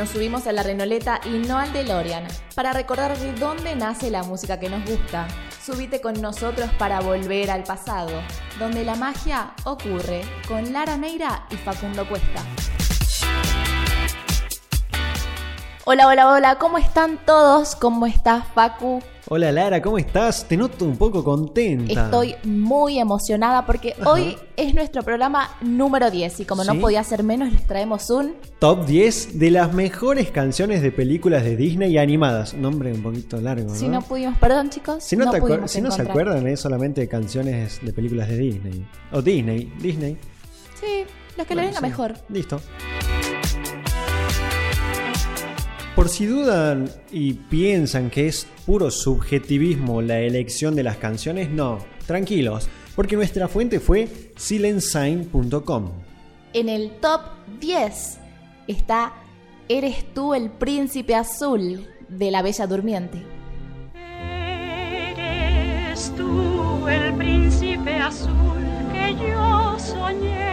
nos subimos a la renoleta y no al DeLorean para recordar de dónde nace la música que nos gusta. Subite con nosotros para volver al pasado, donde la magia ocurre con Lara Neira y Facundo Cuesta. Hola, hola, hola, ¿cómo están todos? ¿Cómo estás, Facu? Hola Lara, ¿cómo estás? Te noto un poco contenta. Estoy muy emocionada porque hoy es nuestro programa número 10 y como no podía ser menos les traemos un... Top 10 de las mejores canciones de películas de Disney animadas. Nombre un poquito largo, ¿no? Si no pudimos, perdón chicos, Si no, te acuer- pudimos si no se acuerdan, es solamente canciones de películas de Disney. O Disney, Disney. Sí, los que le venga sí. mejor. Listo. Por si dudan y piensan que es puro subjetivismo la elección de las canciones, no, tranquilos, porque nuestra fuente fue silensign.com. En el top 10 está Eres tú el príncipe azul de la Bella Durmiente. Eres tú el príncipe azul que yo soñé.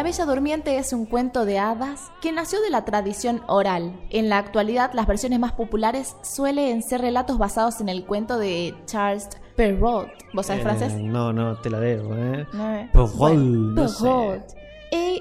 La Bella Durmiente es un cuento de hadas que nació de la tradición oral. En la actualidad, las versiones más populares suelen ser relatos basados en el cuento de Charles Perrault. ¿Vos sabés Eh, francés? No, no, te la debo, ¿eh? No, eh. Perrault, Bueno, no sé.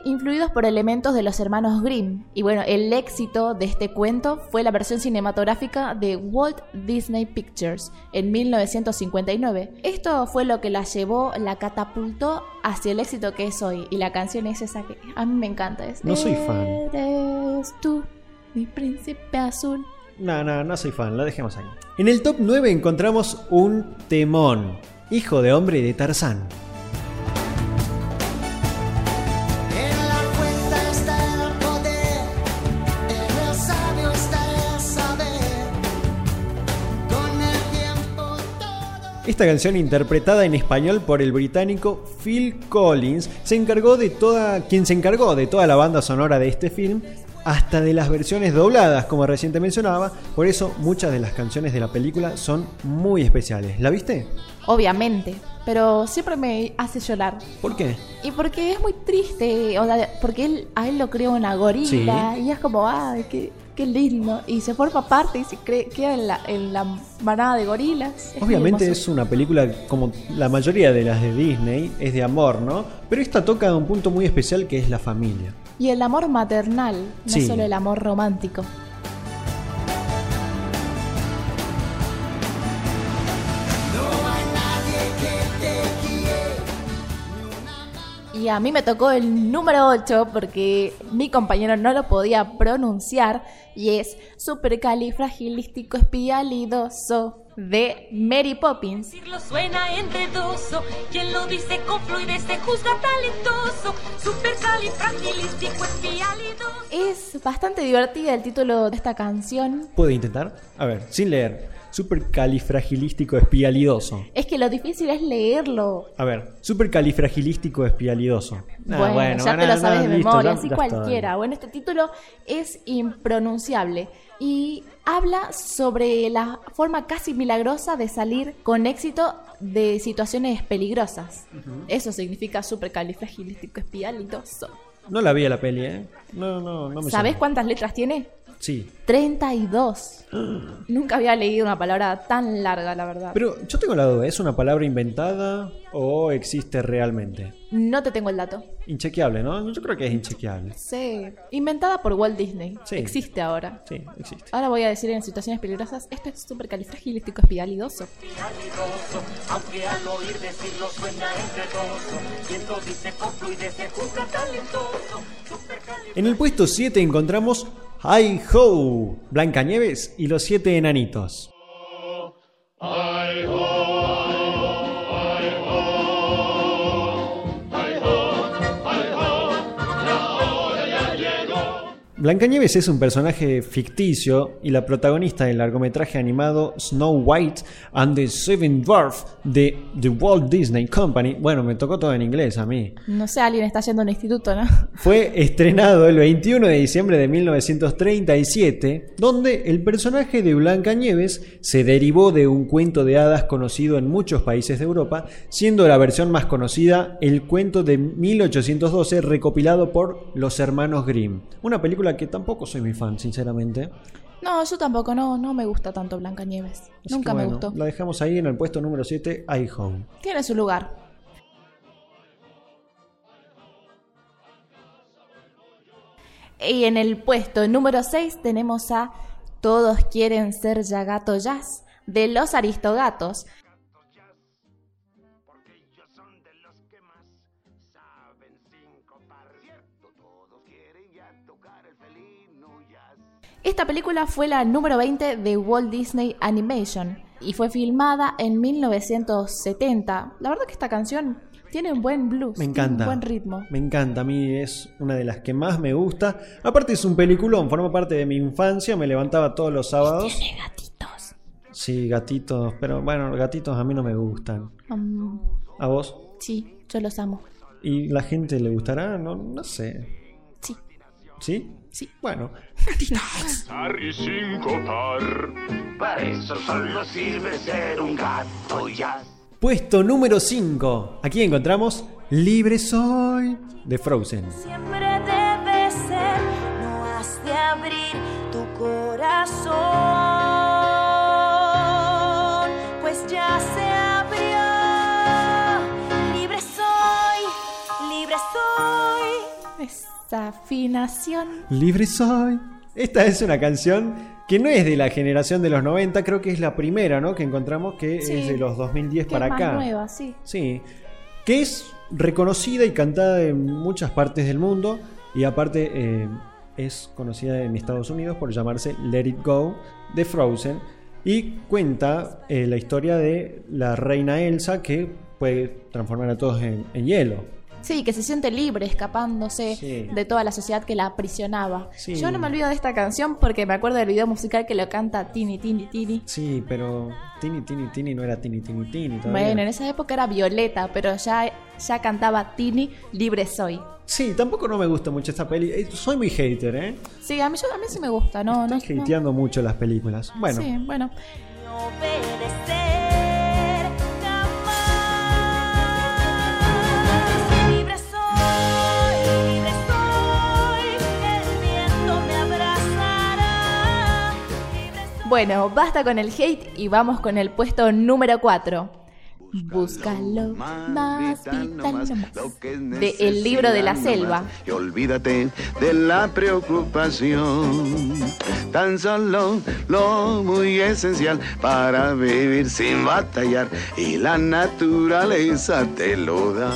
Influidos por elementos de los hermanos Grimm. Y bueno, el éxito de este cuento fue la versión cinematográfica de Walt Disney Pictures en 1959. Esto fue lo que la llevó, la catapultó hacia el éxito que es hoy. Y la canción es esa que a mí me encanta. Es, No soy fan. Eres tú, mi príncipe azul. No, no, no soy fan, lo dejemos ahí. En el top 9 encontramos un temón, hijo de hombre de Tarzán. Esta canción interpretada en español por el británico Phil Collins se encargó de toda quien se encargó de toda la banda sonora de este film hasta de las versiones dobladas como recién te mencionaba, por eso muchas de las canciones de la película son muy especiales. ¿La viste? Obviamente, pero siempre me hace llorar. ¿Por qué? Y porque es muy triste, o sea, porque él, a él lo creó una gorila y es como, ay, qué, qué lindo. Y se forma parte y se cree, queda en la, en la manada de gorilas. Es Obviamente es una película como la mayoría de las de Disney, es de amor, ¿no? Pero esta toca un punto muy especial que es la familia. Y el amor maternal, no Sí. solo el amor romántico. Y a mí me tocó el número 8 porque mi compañero no lo podía pronunciar y es supercalifragilístico espialidoso de Mary Poppins. Decirlo suena enredoso, quien lo dice con fluidez se juzga talentoso. Supercalifragilístico espialidoso. Es bastante divertida el título de esta canción. ¿Puedo intentar? A ver, sin leer. Supercalifragilístico espialidoso. Es que lo difícil es leerlo. A ver, supercalifragilístico espialidoso. Ah, bueno, ya te no, lo sabes no, de listo, memoria, ya- así ya está. cualquiera. Bueno, este título es impronunciable y habla sobre la forma casi milagrosa de salir con éxito de situaciones peligrosas. Eso significa supercalifragilístico espialidoso. No la vi a la peli, ¿eh? No, no, no me ¿Sabes cuántas letras tiene? Sí. 32. Nunca había leído una palabra tan larga, la verdad. Pero yo tengo la duda, ¿es una palabra inventada o existe realmente? No te tengo el dato. Inchequeable, ¿no? Yo creo que es inchequeable. Sí. Inventada por Walt Disney. Sí. Existe ahora. Sí, existe. Ahora voy a decir en situaciones peligrosas, esto es aunque al oír decirlo suena enredoso, dice se juzga talentoso. En el puesto 7 encontramos Hi Ho, Blancanieves y los siete enanitos. Blancanieves es un personaje ficticio y la protagonista del largometraje animado Snow White and the Seven Dwarfs de The Walt Disney Company. Bueno, me tocó todo en inglés a mí. No sé, alguien está yendo a un instituto, ¿no? Fue estrenado el 21 de diciembre de 1937, donde el personaje de Blancanieves se derivó de un cuento de hadas conocido en muchos países de Europa, siendo la versión más conocida el cuento de 1812 recopilado por los hermanos Grimm. Una película que tampoco soy muy fan, sinceramente. No, yo tampoco, no, no me gusta tanto Blancanieves. Así Nunca me gustó. La dejamos ahí en el puesto número 7, iHome. Tiene su lugar. Y en el puesto número 6 tenemos a Todos quieren ser ya gato jazz de los Aristogatos. Esta película fue la número 20 de Walt Disney Animation y fue filmada en 1970. La verdad que esta canción tiene un buen blues, Me tiene encanta. un buen ritmo. Me encanta, a mí es una de las que más me gusta. Aparte es un peliculón, forma parte de mi infancia, me levantaba todos los sábados. Tiene gatitos. Sí, gatitos, pero bueno, gatitos a mí no me gustan. Mm, ¿A vos? sí, yo los amo. ¿Y la gente le gustará? No, no sé. Sí. ¿Sí? Sí. Bueno, y cinco par. Para eso solo sirve ser un gato ya. puesto número 5. Aquí encontramos Libre Soy de Frozen. Siempre debe ser, no has de abrir tu corazón, pues ya se abrió. Libre soy, libre soy. Esa afinación. Libre Soy. Esta es una canción que no es de la generación de los 90, creo que es la primera, ¿no? Que encontramos que Sí. es de los 2010 Que para es más acá. nueva, sí. Sí, que es reconocida y cantada en muchas partes del mundo y aparte eh, es conocida en Estados Unidos por llamarse Let It Go de Frozen y cuenta eh, la historia de la reina Elsa que puede transformar a todos en, en hielo. Sí, que se siente libre escapándose Sí. de toda la sociedad que la aprisionaba. Sí. Yo no me olvido de esta canción porque me acuerdo del video musical que lo canta Tini Tini Tini. Sí, pero Tini Tini Tini no era Tini Tini Tini todavía. Bueno, en esa época era Violeta, pero ya, ya cantaba Tini Libre Soy. Sí, tampoco no me gusta mucho esta peli. Eh, Soy muy hater, ¿eh? Sí, a mí, yo, a mí sí me gusta, no, no, Estoy no. hateando mucho las películas. Bueno, Sí, bueno. obedecer Bueno, basta con el hate y vamos con el puesto número 4. Búscalo más, vital más. De El libro de la selva. Y olvídate de la preocupación. Tan solo lo muy esencial para vivir sin batallar. Y la naturaleza te lo da.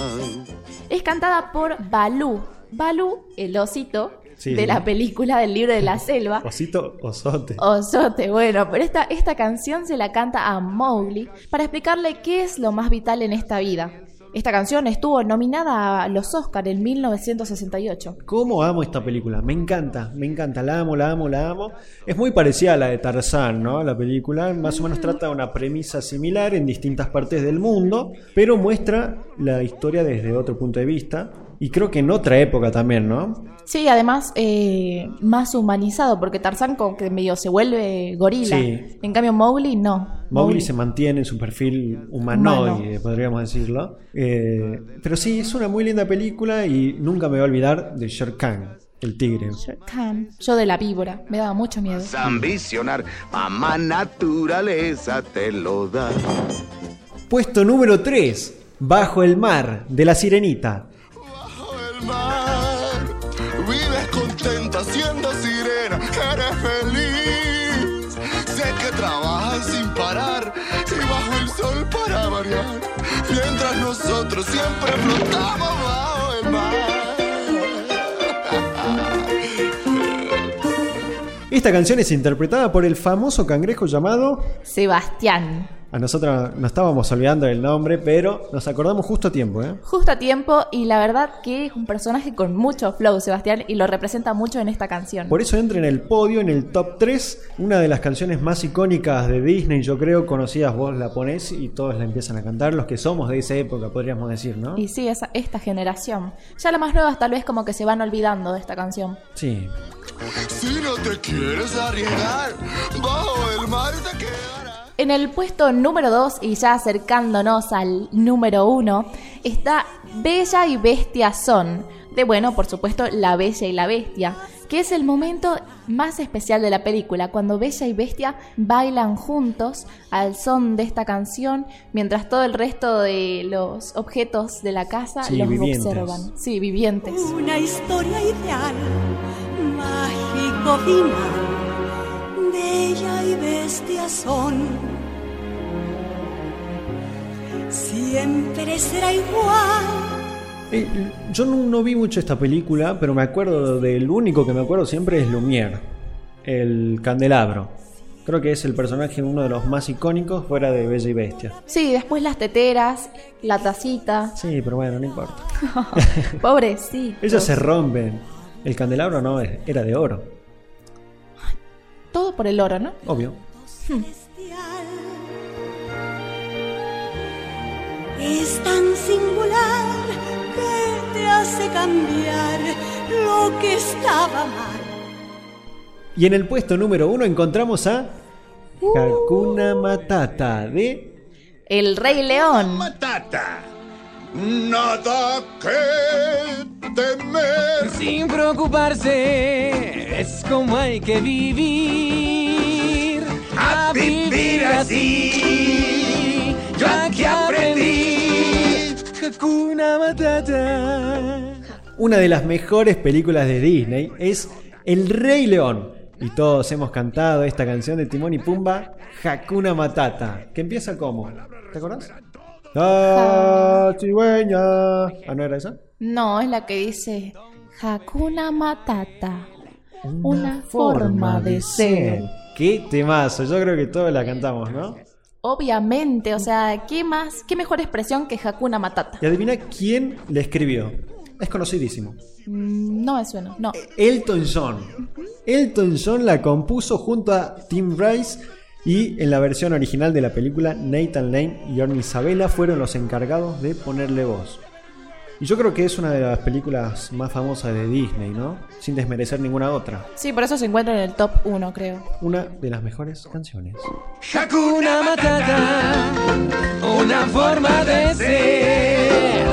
Es cantada por Balú. Balú, el osito Sí. de la película del libro de la selva. Osito Osote. Osote, bueno, pero esta, esta canción se la canta a Mowgli para explicarle qué es lo más vital en esta vida. Esta canción estuvo nominada a los Oscar en 1968. ¿Cómo amo esta película? Me encanta, me encanta, la amo, la amo, la amo. Es muy parecida a la de Tarzán, ¿no? La película más o menos trata una premisa similar en distintas partes del mundo, pero muestra la historia desde otro punto de vista y creo que en otra época también, ¿no? Sí, además eh, más humanizado, porque Tarzán como que medio se vuelve gorila. Sí. En cambio Mowgli no. Mowgli se mantiene en su perfil humanoide, podríamos decirlo. Eh, pero sí, es una muy linda película y nunca me voy a olvidar de Shere Khan, el tigre. Shere Khan. Yo de la víbora, me daba mucho miedo. Ambicionar, mamá naturaleza te lo da. Puesto número 3, Bajo el mar, de la sirenita. Nosotros siempre flotamos bajo el mar. Esta canción es interpretada por el famoso cangrejo llamado... Sebastián. A nosotros nos estábamos olvidando del nombre, pero nos acordamos justo a tiempo, ¿eh? Justo a tiempo y la verdad que es un personaje con mucho flow, Sebastián, y lo representa mucho en esta canción. Por eso entra en el podio, en el top 3, una de las canciones más icónicas de Disney, yo creo, conocidas vos la ponés y todos la empiezan a cantar, los que somos de esa época, podríamos decir, ¿no? Y sí, esa, esta generación. Ya las más nuevas tal vez como que se van olvidando de esta canción. Sí. Si no te quieres arriesgar, bajo el mar te quedarás. En el puesto número 2 y ya acercándonos al número 1 está Bella y Bestia Son, de bueno, por supuesto, La Bella y la Bestia, que es el momento más especial de la película, cuando Bella y Bestia bailan juntos al son de esta canción, mientras todo el resto de los objetos de la casa Sí, los vivientes. observan. Sí, vivientes. Una historia ideal, mágico final. Bella y bestia son. Siempre será igual. Eh, yo no, no vi mucho esta película, pero me acuerdo del único que me acuerdo siempre es Lumière, el candelabro. Creo que es el personaje uno de los más icónicos fuera de Bella y Bestia. Sí, después las teteras, la tacita. Sí, pero bueno, no importa. Pobrecito. Ellos se rompen. El candelabro no, era de oro, Todo por el oro, ¿no? obvio. Es tan singular que te hace cambiar lo que estaba mal. Y en el puesto número uno encontramos a Hakuna Matata de El Rey León. Matata. Nada que temer. Sin preocuparse, es como hay que vivir. Vivir así, yo aquí aprendí. Hakuna Matata. una de las mejores películas de Disney es El Rey León. Y todos hemos cantado esta canción de Timón y Pumba, Hakuna Matata, que empieza como, ¿te acordás? La cigüeña. Ah, ¿no era esa? No, es la que dice Hakuna Matata. Una, forma de ser. Qué temazo, yo creo que todos la cantamos, ¿no? Obviamente, o sea, ¿qué más, qué mejor expresión que Hakuna Matata? Y adivina quién le escribió. Es conocidísimo. Mm, No me suena, no. Elton John. Elton John la compuso junto a Tim Rice y en la versión original de la película Nathan Lane y Orne Isabella fueron los encargados de ponerle voz. Y yo creo que es una de las películas más famosas de Disney, ¿no? Sin desmerecer ninguna otra. Sí, por eso se encuentra en el top 1, creo. Una de las mejores canciones. Hakuna Matata, una forma de ser.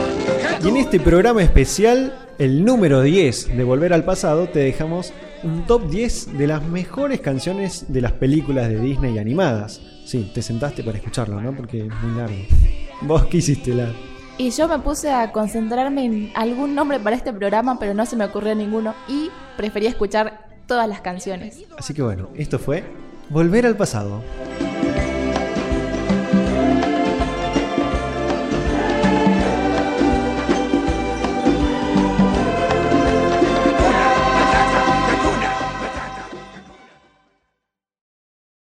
Y en este programa especial, el número 10 de Volver al Pasado, te dejamos un top 10 de las mejores canciones de las películas de Disney animadas. Sí, te sentaste para escucharlo, ¿no? Porque es muy largo. ¿Vos qué hiciste, la? Y yo me puse a concentrarme en algún nombre para este programa, pero no se me ocurrió ninguno y preferí escuchar todas las canciones. Así que bueno, esto fue Volver al Pasado.